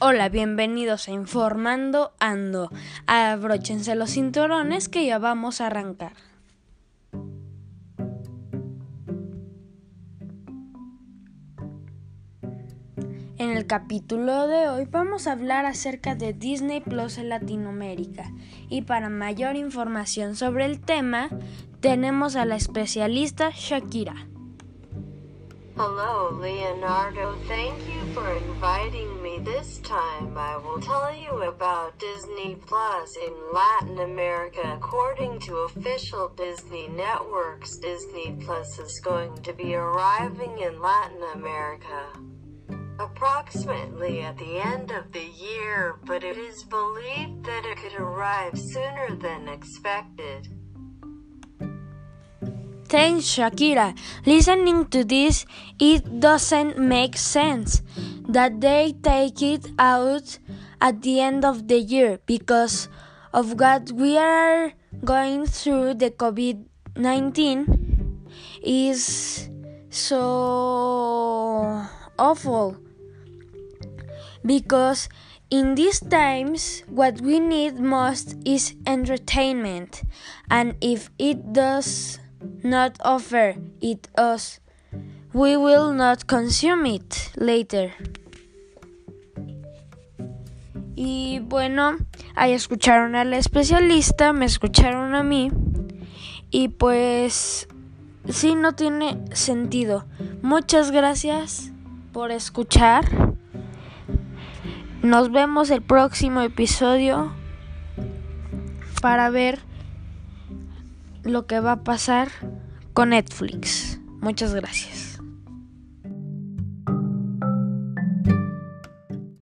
Hola, bienvenidos a Informando Ando. Abróchense los cinturones que ya vamos a arrancar. En el capítulo de hoy vamos a hablar acerca de Disney Plus en Latinoamérica y para mayor información sobre el tema tenemos a la especialista Shakira. Hello, Leonardo. Thank you for inviting this time. I will tell you about Disney Plus in Latin America. According to official Disney networks, Disney Plus is going to be arriving in Latin America approximately at the end of the year, but it is believed that it could arrive sooner than expected. Thanks, Shakira. Listening to this, it doesn't make sense that they take it out at the end of the year because of what we are going through the COVID 19 is so awful. Because in these times, what we need most is entertainment, and if it does not offer it us, we will not consume it later. Y bueno, ahí escucharon al especialista, me escucharon a mí y pues sí, no tiene sentido. Muchas gracias por escuchar. Nos vemos el próximo episodio para ver lo que va a pasar con Netflix. Muchas gracias.